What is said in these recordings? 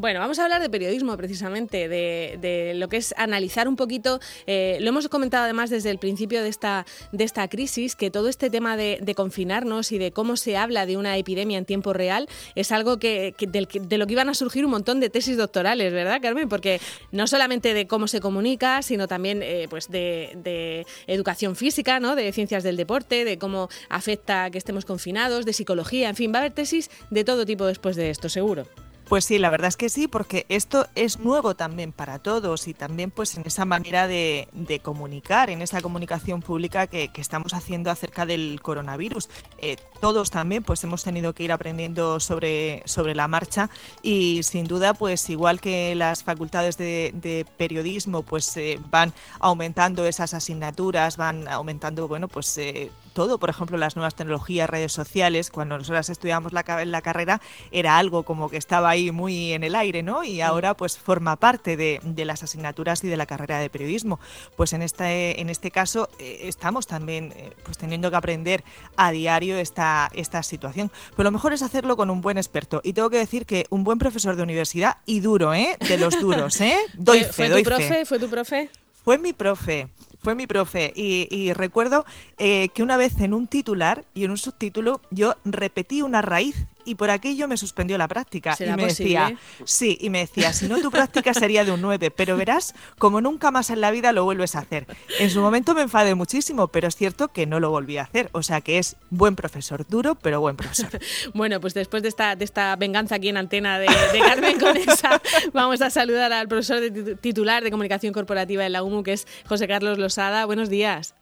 Bueno, vamos a hablar de periodismo precisamente, de, lo que es analizar un poquito, eh, lo hemos comentado además desde el principio de esta, de esta crisis, que todo este tema de, confinarnos y de cómo se habla de una epidemia en tiempo real es algo que, de lo que iban a surgir un montón de tesis doctorales, ¿verdad, Carmen? Porque no solamente de cómo se comunica, sino también eh, pues de, educación física, ¿no? de ciencias del deporte, de cómo afecta que estemos confinados, de psicología, en fin, va a haber tesis de todo tipo después de esto, seguro. Pues sí, la verdad es que sí, porque esto es nuevo también para todos y también pues en esa manera de, comunicar, en esa comunicación pública que, estamos haciendo acerca del coronavirus. Eh, todos también pues hemos tenido que ir aprendiendo sobre, sobre la marcha y sin duda pues igual que las facultades de, periodismo pues eh, van aumentando esas asignaturas, van aumentando bueno pues eh, todo, por ejemplo, las nuevas tecnologías, redes sociales, cuando nosotras estudiamos la, la carrera era algo como que estaba ahí muy en el aire, ¿no? Y ahora pues forma parte de, las asignaturas y de la carrera de periodismo. Pues en este, en este caso eh, estamos también eh, pues teniendo que aprender a diario esta, esta situación. Pero lo mejor es hacerlo con un buen experto. Y tengo que decir que un buen profesor de universidad y duro, ¿eh? De los duros, ¿eh? Doy fe, ¿Fue tu profe? ¿Fue tu profe? Fue mi profe fue mi profe. Y, recuerdo eh, que una vez en un titular y en un subtítulo yo repetí una raíz y por aquello me suspendió la práctica. y me decía, sí, y me decía, si no tu práctica sería de un 9, pero verás, como nunca más en la vida lo vuelves a hacer. En su momento me enfadé muchísimo, pero es cierto que no lo volví a hacer. O sea que es buen profesor, duro, pero buen profesor. bueno, pues después de esta, de esta venganza aquí en antena de, Carmen Conesa, vamos a saludar al profesor titular de comunicación corporativa de la UMU, que es José Carlos Losada. Buenos días.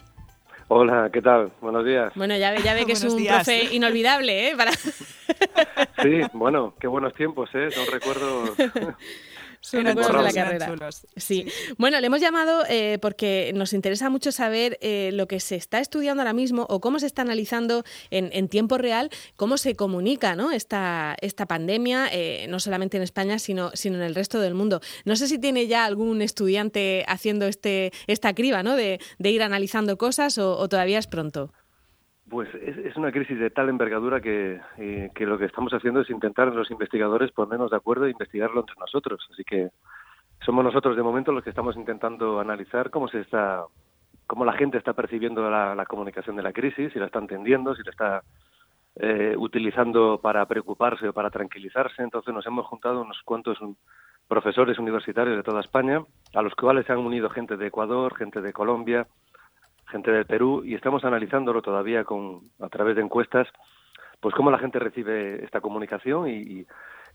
Hola, ¿qué tal? Buenos días. Bueno, ya ve, ya ve que es un profe inolvidable, ¿eh? Para... sí, bueno, qué buenos tiempos, ¿eh? Son recuerdos Sí, de la carrera. Sí. Bueno, le hemos llamado eh, porque nos interesa mucho saber eh, lo que se está estudiando ahora mismo o cómo se está analizando en, tiempo real, cómo se comunica ¿no? esta, esta pandemia, eh, no solamente en España, sino, sino en el resto del mundo. No sé si tiene ya algún estudiante haciendo este, esta criba ¿no? de, ir analizando cosas o todavía es pronto. Pues es, una crisis de tal envergadura que, eh, que, lo que estamos haciendo es intentar los investigadores ponernos de acuerdo e investigarlo entre nosotros. Así que somos nosotros de momento los que estamos intentando analizar cómo se está, cómo la gente está percibiendo la, comunicación de la crisis, si la está entendiendo, si la está eh, utilizando para preocuparse o para tranquilizarse. Entonces nos hemos juntado unos cuantos profesores universitarios de toda España, a los cuales se han unido gente de Ecuador, gente de Colombia, gente del Perú, y estamos analizándolo todavía con, a través de encuestas, pues cómo la gente recibe esta comunicación y,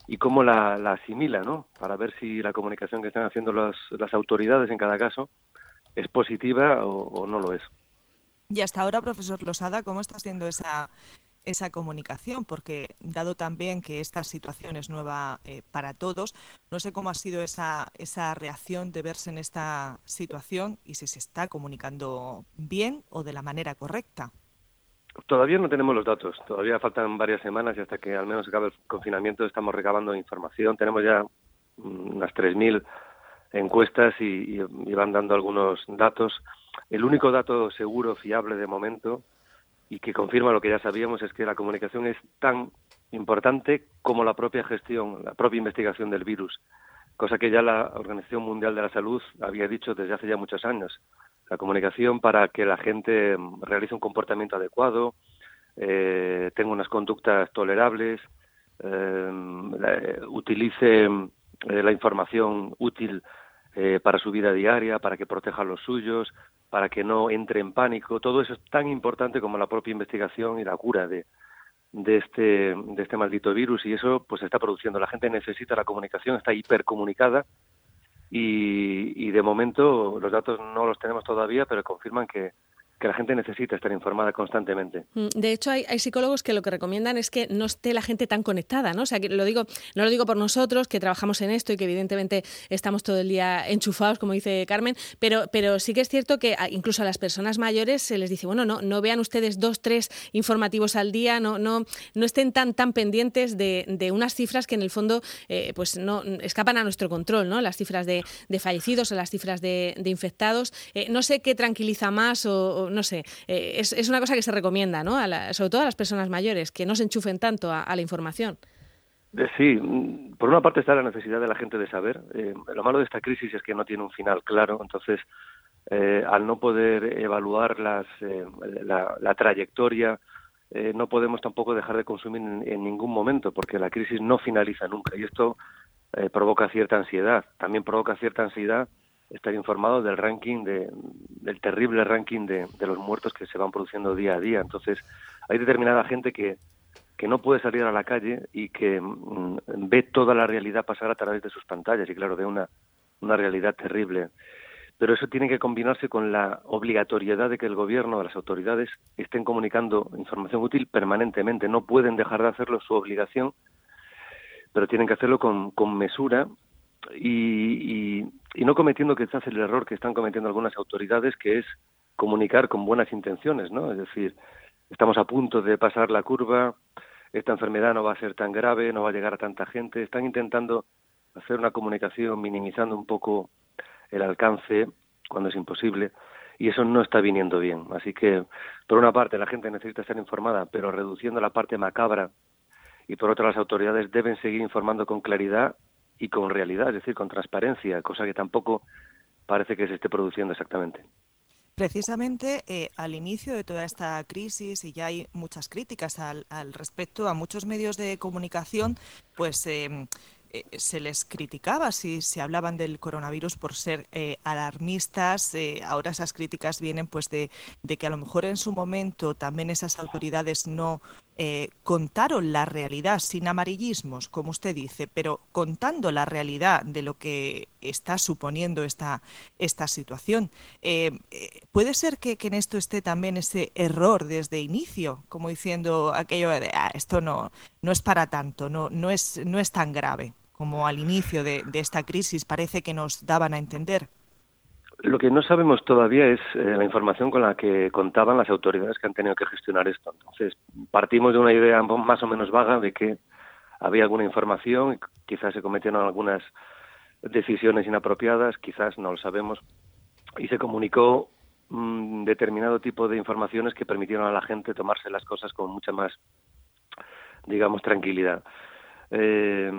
y cómo la, asimila, ¿no? Para ver si la comunicación que están haciendo las, las autoridades en cada caso es positiva o no lo es. Y hasta ahora, profesor Losada, ¿cómo está siendo esa, esa comunicación, porque dado también que esta situación es nueva eh, para todos, no sé cómo ha sido esa, esa reacción de verse en esta situación y si se está comunicando bien o de la manera correcta. Todavía no tenemos los datos, todavía faltan varias semanas y hasta que al menos acabe el confinamiento estamos recabando información. Tenemos ya unas 3.000 encuestas y van dando algunos datos. El único dato seguro, fiable de momento, y que confirma lo que ya sabíamos es que la comunicación es tan importante como la propia gestión, la propia investigación del virus, cosa que ya la Organización Mundial de la Salud había dicho desde hace ya muchos años. La comunicación para que la gente mm, realice un comportamiento adecuado, eh, tenga unas conductas tolerables, eh, utilice eh, la información útil eh, para su vida diaria, para que proteja a los suyos, para que no entre en pánico. Todo eso es tan importante como la propia investigación y la cura de, de este, de este maldito virus y eso pues está produciendo. La gente necesita la comunicación, está hipercomunicada y, y de momento los datos no los tenemos todavía, pero confirman que, que la gente necesita estar informada constantemente. Mm, de hecho, hay, psicólogos que lo que recomiendan es que no esté la gente tan conectada, ¿no? O sea, que lo digo, no lo digo por nosotros, que trabajamos en esto y que evidentemente estamos todo el día enchufados, como dice Carmen, pero, pero sí que es cierto que incluso a las personas mayores se les dice, bueno, no, no vean ustedes dos, tres informativos al día, no, no, no estén tan, tan pendientes de, unas cifras que en el fondo eh, pues no escapan a nuestro control, ¿no? Las cifras de, fallecidos o las cifras de, infectados. Eh, no sé qué tranquiliza más o no sé, eh, es, una cosa que se recomienda, ¿no? sobre todo a las personas mayores, que no se enchufen tanto a, la información. Eh, sí, mm, por una parte está la necesidad de la gente de saber. Eh, lo malo de esta crisis es que no tiene un final claro, entonces eh, al no poder evaluar las, la, trayectoria, no podemos tampoco dejar de consumir en, ningún momento, porque la crisis no finaliza nunca y esto provoca cierta ansiedad. También provoca cierta ansiedad estar informado del ranking, de, del terrible ranking de, de los muertos que se van produciendo día a día. Entonces, hay determinada gente que que no puede salir a la calle y que mm, ve toda la realidad pasar a través de sus pantallas y claro, ve una, una realidad terrible. Pero eso tiene que combinarse con la obligatoriedad de que el gobierno, las autoridades, estén comunicando información útil permanentemente. No pueden dejar de hacerlo, su obligación, pero tienen que hacerlo con, con mesura y, y, y no cometiendo quizás el error que están cometiendo algunas autoridades, que es comunicar con buenas intenciones, ¿no? Es decir, estamos a punto de pasar la curva, esta enfermedad no va a ser tan grave, no va a llegar a tanta gente. Están intentando hacer una comunicación minimizando un poco el alcance cuando es imposible y eso no está viniendo bien. Así que, por una parte, la gente necesita estar informada, pero reduciendo la parte macabra y por otra, las autoridades deben seguir informando con claridad y con realidad, es decir, con transparencia, cosa que tampoco parece que se esté produciendo exactamente. Precisamente eh, al inicio de toda esta crisis, y ya hay muchas críticas al, respecto a muchos medios de comunicación, pues em, eh, se les criticaba si se hablaban del coronavirus por ser eh, alarmistas. Ahora esas críticas vienen pues de, que a lo mejor en su momento también esas autoridades no contaron la realidad sin amarillismos, como usted dice, pero contando la realidad de lo que está suponiendo esta, esta situación. ¿Puede ser que, en esto esté también ese error desde inicio, como diciendo aquello de ah, esto no, no es para tanto, no, no, es, no es tan grave? como al inicio de, esta crisis parece que nos daban a entender. Lo que no sabemos todavía es eh, la información con la que contaban las autoridades que han tenido que gestionar esto. Entonces, partimos de una idea más o menos vaga de que había alguna información, quizás se cometieron algunas decisiones inapropiadas, quizás no lo sabemos, y se comunicó un determinado tipo de informaciones que permitieron a la gente tomarse las cosas con mucha más, digamos, tranquilidad. Eh,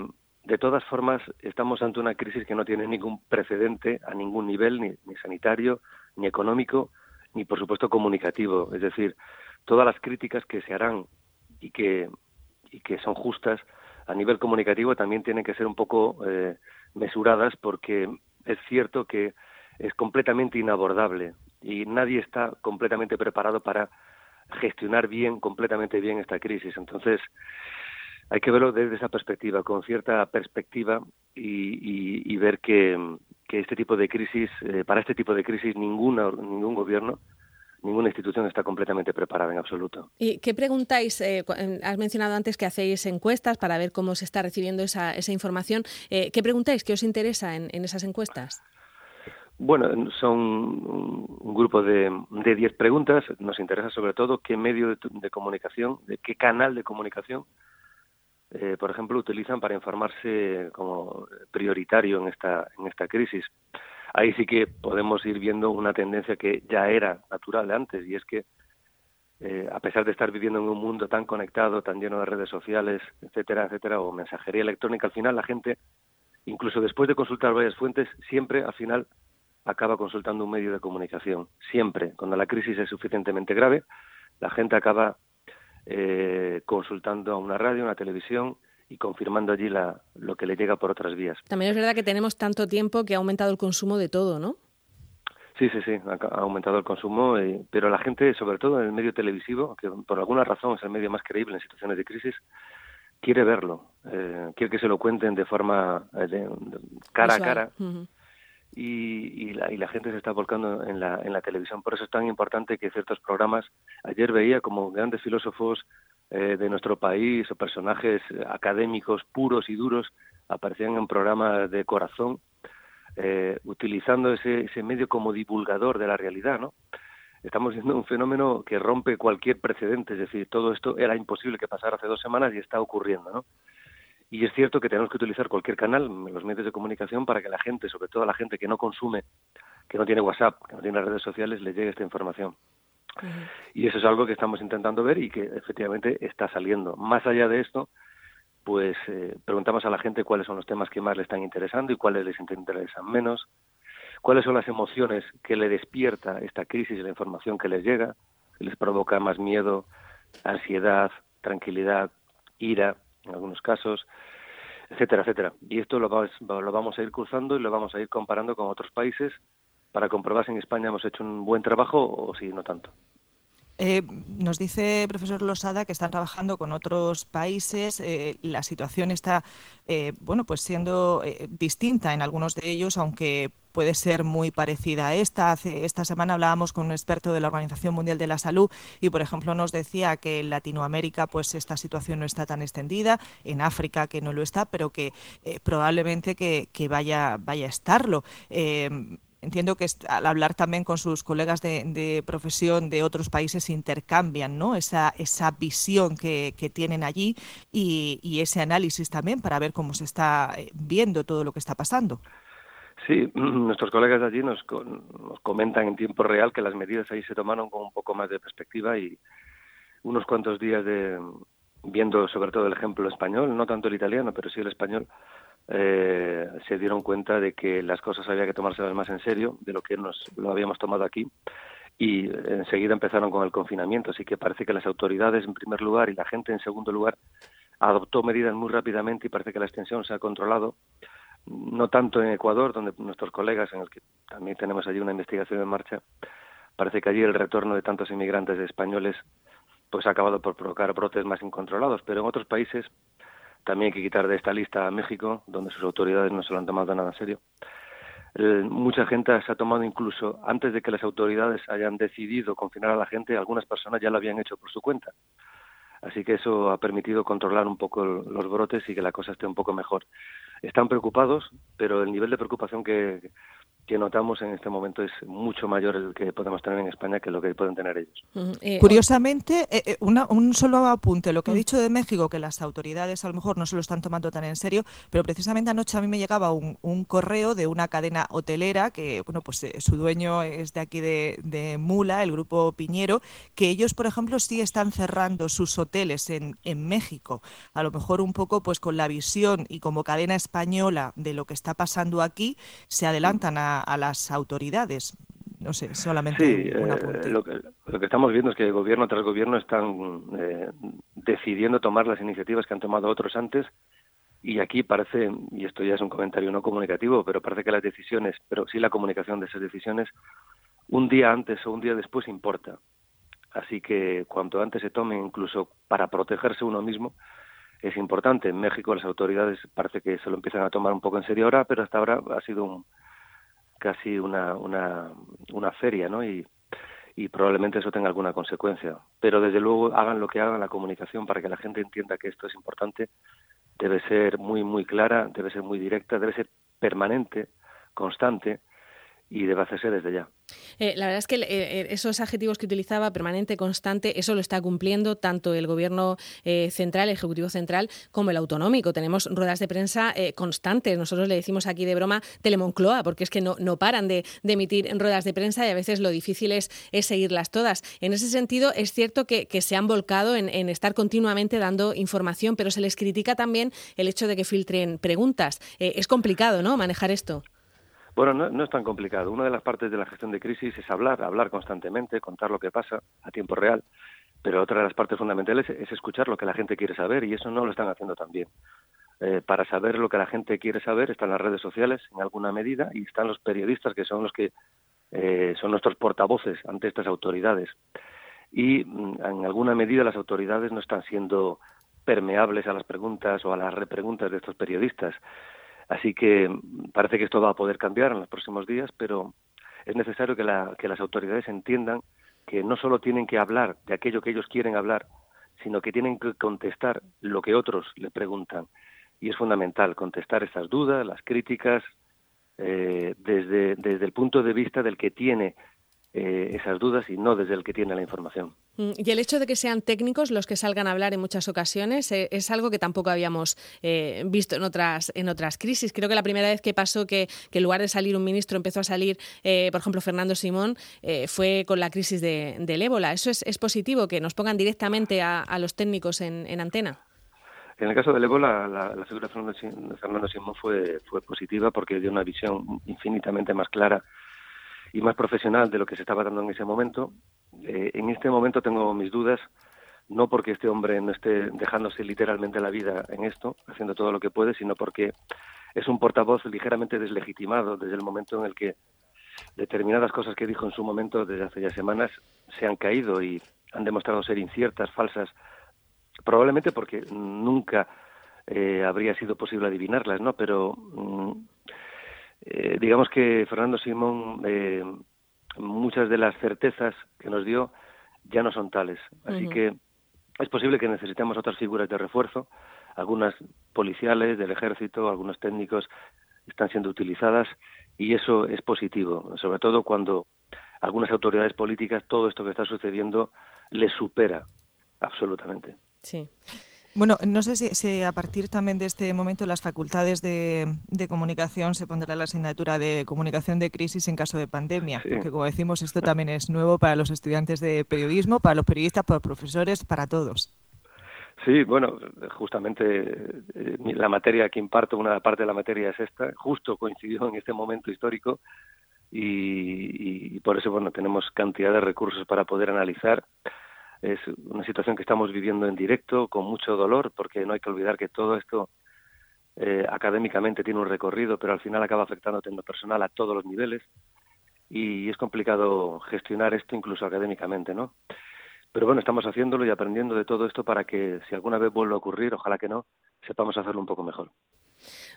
de todas formas, estamos ante una crisis que no tiene ningún precedente a ningún nivel, ni, sanitario, ni económico, ni por supuesto comunicativo. Es decir, todas las críticas que se harán y que, y que son justas a nivel comunicativo también tienen que ser un poco eh, mesuradas porque es cierto que es completamente inabordable y nadie está completamente preparado para gestionar bien, completamente bien esta crisis. Entonces, hay que verlo desde esa perspectiva, con cierta perspectiva y, ver que, este tipo de crisis, eh, para este tipo de crisis, ninguna, ningún gobierno ninguna institución está completamente preparada en absoluto. ¿Y qué preguntáis? Eh, has mencionado antes que hacéis encuestas para ver cómo se está recibiendo esa, esa información. Eh, ¿Qué preguntáis? ¿Qué os interesa en, esas encuestas? Bueno, son un grupo de 10 preguntas. Nos interesa sobre todo qué medio de comunicación, de qué canal de comunicación eh, por ejemplo, utilizan para informarse como prioritario en esta, en esta crisis. Ahí sí que podemos ir viendo una tendencia que ya era natural antes, y es que eh, a pesar de estar viviendo en un mundo tan conectado, tan lleno de redes sociales, etcétera, etcétera, o mensajería electrónica, al final la gente, incluso después de consultar varias fuentes, siempre al final acaba consultando un medio de comunicación. Siempre, cuando la crisis es suficientemente grave, la gente acaba eh, consultando a una radio, una televisión y confirmando allí la, lo que le llega por otras vías. También es verdad que tenemos tanto tiempo que ha aumentado el consumo de todo, ¿no? Sí, sí, sí, ha aumentado el consumo, eh, pero la gente, sobre todo en el medio televisivo, que por alguna razón es el medio más creíble en situaciones de crisis, quiere verlo, eh, quiere que se lo cuenten de forma de, cara a cara y, la, y, la, gente se está volcando en la, en la televisión. Por eso es tan importante que ciertos programas, ayer veía como grandes filósofos eh, de nuestro país o personajes académicos puros y duros aparecían en programas de corazón, eh, utilizando ese, ese medio como divulgador de la realidad, ¿no? Estamos viendo un fenómeno que rompe cualquier precedente, es decir, todo esto era imposible que pasara hace dos semanas y está ocurriendo, ¿no? Y es cierto que tenemos que utilizar cualquier canal, los medios de comunicación, para que la gente, sobre todo la gente que no consume, que no tiene WhatsApp, que no tiene redes sociales, le llegue esta información. Y eso es algo que estamos intentando ver y que efectivamente está saliendo. Más allá de esto, pues eh, preguntamos a la gente cuáles son los temas que más le están interesando y cuáles les interesan menos, cuáles son las emociones que le despierta esta crisis y la información que les llega, si les provoca más miedo, ansiedad, tranquilidad, ira, en algunos casos, etcétera, etcétera. Y esto lo, lo vamos a ir cruzando y lo vamos a ir comparando con otros países para comprobar si en España hemos hecho un buen trabajo o si no tanto. Eh, nos dice profesor Losada que están trabajando con otros países. Eh, la situación está, eh, bueno, pues siendo distinta en algunos de ellos, aunque puede ser muy parecida a esta. Hace, esta semana hablábamos con un experto de la Organización Mundial de la Salud y, por ejemplo, nos decía que en Latinoamérica, pues esta situación no está tan extendida, en África que no lo está, pero que probablemente que, vaya, vaya a estarlo entiendo que al hablar también con sus colegas de, profesión de otros países intercambian ¿no? esa, esa visión que, tienen allí y, ese análisis también para ver cómo se está eh, viendo todo lo que está pasando. Sí, nuestros colegas de allí nos, nos comentan en tiempo real que las medidas ahí se tomaron con un poco más de perspectiva y unos cuantos días de viendo sobre todo el ejemplo español, no tanto el italiano, pero sí el español, eh, se dieron cuenta de que las cosas había que tomárselas más en serio de lo que nos lo habíamos tomado aquí y enseguida empezaron con el confinamiento. Así que parece que las autoridades en primer lugar y la gente en segundo lugar adoptó medidas muy rápidamente y parece que la extensión se ha controlado. No tanto en Ecuador, donde nuestros colegas, en el que también tenemos allí una investigación en marcha, parece que allí el retorno de tantos inmigrantes españoles pues ha acabado por provocar brotes más incontrolados, pero en otros países también hay que quitar de esta lista a México, donde sus autoridades no se lo han tomado nada en serio. mucha gente se ha tomado incluso, antes de que las autoridades hayan decidido confinar a la gente, algunas personas ya lo habían hecho por su cuenta. Así que eso ha permitido controlar un poco los brotes y que la cosa esté un poco mejor. Están preocupados, pero el nivel de preocupación que, que notamos en este momento es mucho mayor el que podemos tener en España que lo que pueden tener ellos. Eh, Curiosamente, eh, eh, un solo apunte, lo que ha mm. dicho de México, que las autoridades a lo mejor no se lo están tomando tan en serio, pero precisamente anoche a mí me llegaba un, correo de una cadena hotelera que, bueno, pues su dueño es de aquí de, de, Mula, el grupo Piñero, que ellos, por ejemplo, sí están cerrando sus hoteles en, en México, a lo mejor un poco pues con la visión y como cadena española de lo que está pasando aquí, se adelantan a a, las autoridades. No sé, solamente sí, eh, lo, que, lo que estamos viendo es que gobierno tras gobierno están eh, decidiendo tomar las iniciativas que han tomado otros antes y aquí parece, y esto ya es un comentario no comunicativo, pero parece que las decisiones, pero sí la comunicación de esas decisiones, un día antes o un día después importa. Así que cuanto antes se tomen, incluso para protegerse uno mismo, es importante. En México las autoridades parece que se lo empiezan a tomar un poco en serio ahora, pero hasta ahora ha sido un, casi una, una, una feria, ¿no? Y, y probablemente eso tenga alguna consecuencia. Pero desde luego hagan lo que hagan la comunicación para que la gente entienda que esto es importante, debe ser muy, muy clara, debe ser muy directa, debe ser permanente, constante y debe hacerse desde ya. Eh, la verdad es que eh, eh, esos adjetivos que utilizaba, permanente, constante, eso lo está cumpliendo tanto el Gobierno central, el Ejecutivo central, como el autonómico. Tenemos ruedas de prensa constantes. Nosotros le decimos aquí de broma Telemoncloa, porque es que no, no paran de, emitir ruedas de prensa y a veces lo difícil es, seguirlas todas. En ese sentido, es cierto que, se han volcado en, en, estar continuamente dando información, pero se les critica también el hecho de que filtren preguntas. es complicado, ¿no?, manejar esto. Bueno, no, es tan complicado. Una de las partes de la gestión de crisis es hablar, hablar constantemente, contar lo que pasa a tiempo real, pero otra de las partes fundamentales es escuchar lo que la gente quiere saber y eso no lo están haciendo tan bien. Eh, para saber lo que la gente quiere saber están las redes sociales en alguna medida y están los periodistas que son los que eh, son nuestros portavoces ante estas autoridades. Y mm, en alguna medida las autoridades no están siendo permeables a las preguntas o a las repreguntas de estos periodistas. Así que parece que esto va a poder cambiar en los próximos días, pero es necesario que, las autoridades entiendan que no solo tienen que hablar de aquello que ellos quieren hablar, sino que tienen que contestar lo que otros le preguntan. Y es fundamental contestar estas dudas, las críticas, eh, desde, desde el punto de vista del que tiene eh, esas dudas y no desde el que tiene la información. Mm, y el hecho de que sean técnicos los que salgan a hablar en muchas ocasiones eh, es algo que tampoco habíamos eh, visto en otras, en otras crisis. Creo que la primera vez que pasó que, en lugar de salir un ministro empezó a salir, por ejemplo, Fernando Simón, fue con la crisis del ébola. ¿Eso es, positivo, que nos pongan directamente a, los técnicos en, antena? En el caso del ébola, la, figura de Fernando, Simón fue, fue positiva porque dio una visión infinitamente más clara y más profesional de lo que se estaba dando en ese momento. Eh, en este momento tengo mis dudas, no porque este hombre no esté dejándose literalmente la vida en esto, haciendo todo lo que puede, sino porque es un portavoz ligeramente deslegitimado desde el momento en el que determinadas cosas que dijo en su momento desde hace ya semanas se han caído y han demostrado ser inciertas, falsas, probablemente porque nunca eh, habría sido posible adivinarlas, ¿no? Pero mm, eh, digamos que Fernando Simón, eh, muchas de las certezas que nos dio ya no son tales. Así que es posible que necesitemos otras figuras de refuerzo, algunas policiales, del ejército, algunos técnicos están siendo utilizadas y eso es positivo, sobre todo cuando algunas autoridades políticas todo esto que está sucediendo les supera absolutamente. Sí. Bueno, no sé si, a partir también de este momento las facultades de, comunicación se pondrá la asignatura de comunicación de crisis en caso de pandemia, porque como decimos esto también es nuevo para los estudiantes de periodismo, para los periodistas, para los profesores, para todos. Sí, bueno, justamente eh, la materia que imparto, una parte de la materia es esta, justo coincidió en este momento histórico y, y por eso, bueno, tenemos cantidad de recursos para poder analizar es una situación que estamos viviendo en directo, con mucho dolor, porque no hay que olvidar que todo esto eh, académicamente tiene un recorrido, pero al final acaba afectando a personal a todos los niveles y es complicado gestionar esto incluso académicamente, ¿no? Pero bueno, estamos haciéndolo y aprendiendo de todo esto para que si alguna vez vuelva a ocurrir, ojalá que no, sepamos hacerlo un poco mejor.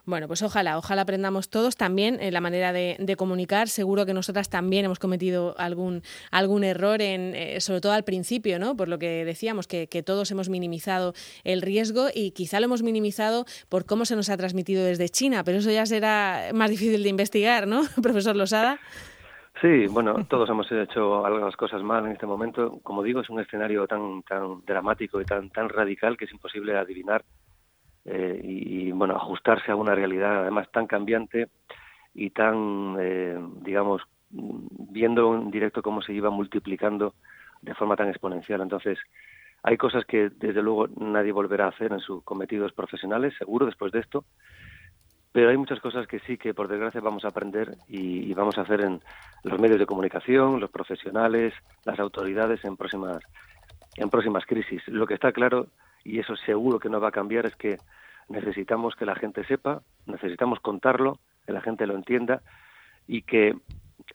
Bueno, pues ojalá, ojalá aprendamos todos también en la manera de, comunicar. Seguro que nosotras también hemos cometido algún, algún error, en, eh, sobre todo al principio, ¿no? Por lo que decíamos, que, todos hemos minimizado el riesgo y quizá lo hemos minimizado por cómo se nos ha transmitido desde China, pero eso ya será más difícil de investigar, ¿no, profesor Losada? Sí, bueno, todos hemos hecho algunas cosas mal en este momento. Como digo, es un escenario tan, tan dramático y tan, tan radical que es imposible adivinar eh, y, bueno, ajustarse a una realidad además tan cambiante y tan, eh, digamos, viendo en directo cómo se iba multiplicando de forma tan exponencial. Entonces, hay cosas que desde luego nadie volverá a hacer en sus cometidos profesionales, seguro, después de esto, pero hay muchas cosas que sí que por desgracia vamos a aprender y, vamos a hacer en los medios de comunicación, los profesionales, las autoridades en próximas en próximas crisis. Lo que está claro y eso seguro que no va a cambiar es que necesitamos que la gente sepa, necesitamos contarlo, que la gente lo entienda y que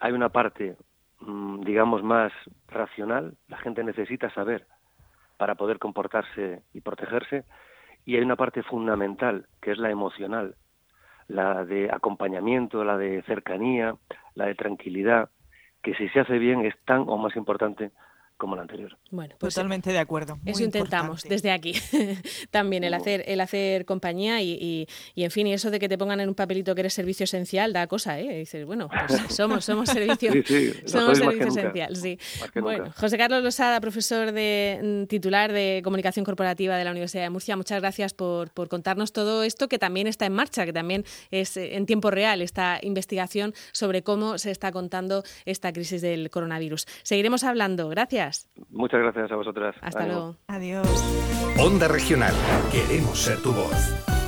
hay una parte, mm, digamos, más racional, la gente necesita saber para poder comportarse y protegerse, y hay una parte fundamental, que es la emocional, la de acompañamiento, la de cercanía, la de tranquilidad, que si se hace bien es tan o más importante como la anterior. Bueno, pues totalmente de acuerdo. eso intentamos desde aquí también el hacer el hacer compañía y, y, en fin y eso de que te pongan en un papelito que eres servicio esencial da cosa, ¿eh? dices bueno pues somos somos servicio somos servicio esencial, sí. Bueno, José Carlos Losada, profesor de mm, titular de comunicación corporativa de la Universidad de Murcia, muchas gracias por, por contarnos todo esto que también está en marcha, que también es eh, en tiempo real esta investigación sobre cómo se está contando esta crisis del coronavirus. Seguiremos hablando. Gracias. Muchas gracias a vosotras. Hasta luego. Adiós. Onda Regional. Queremos ser tu voz.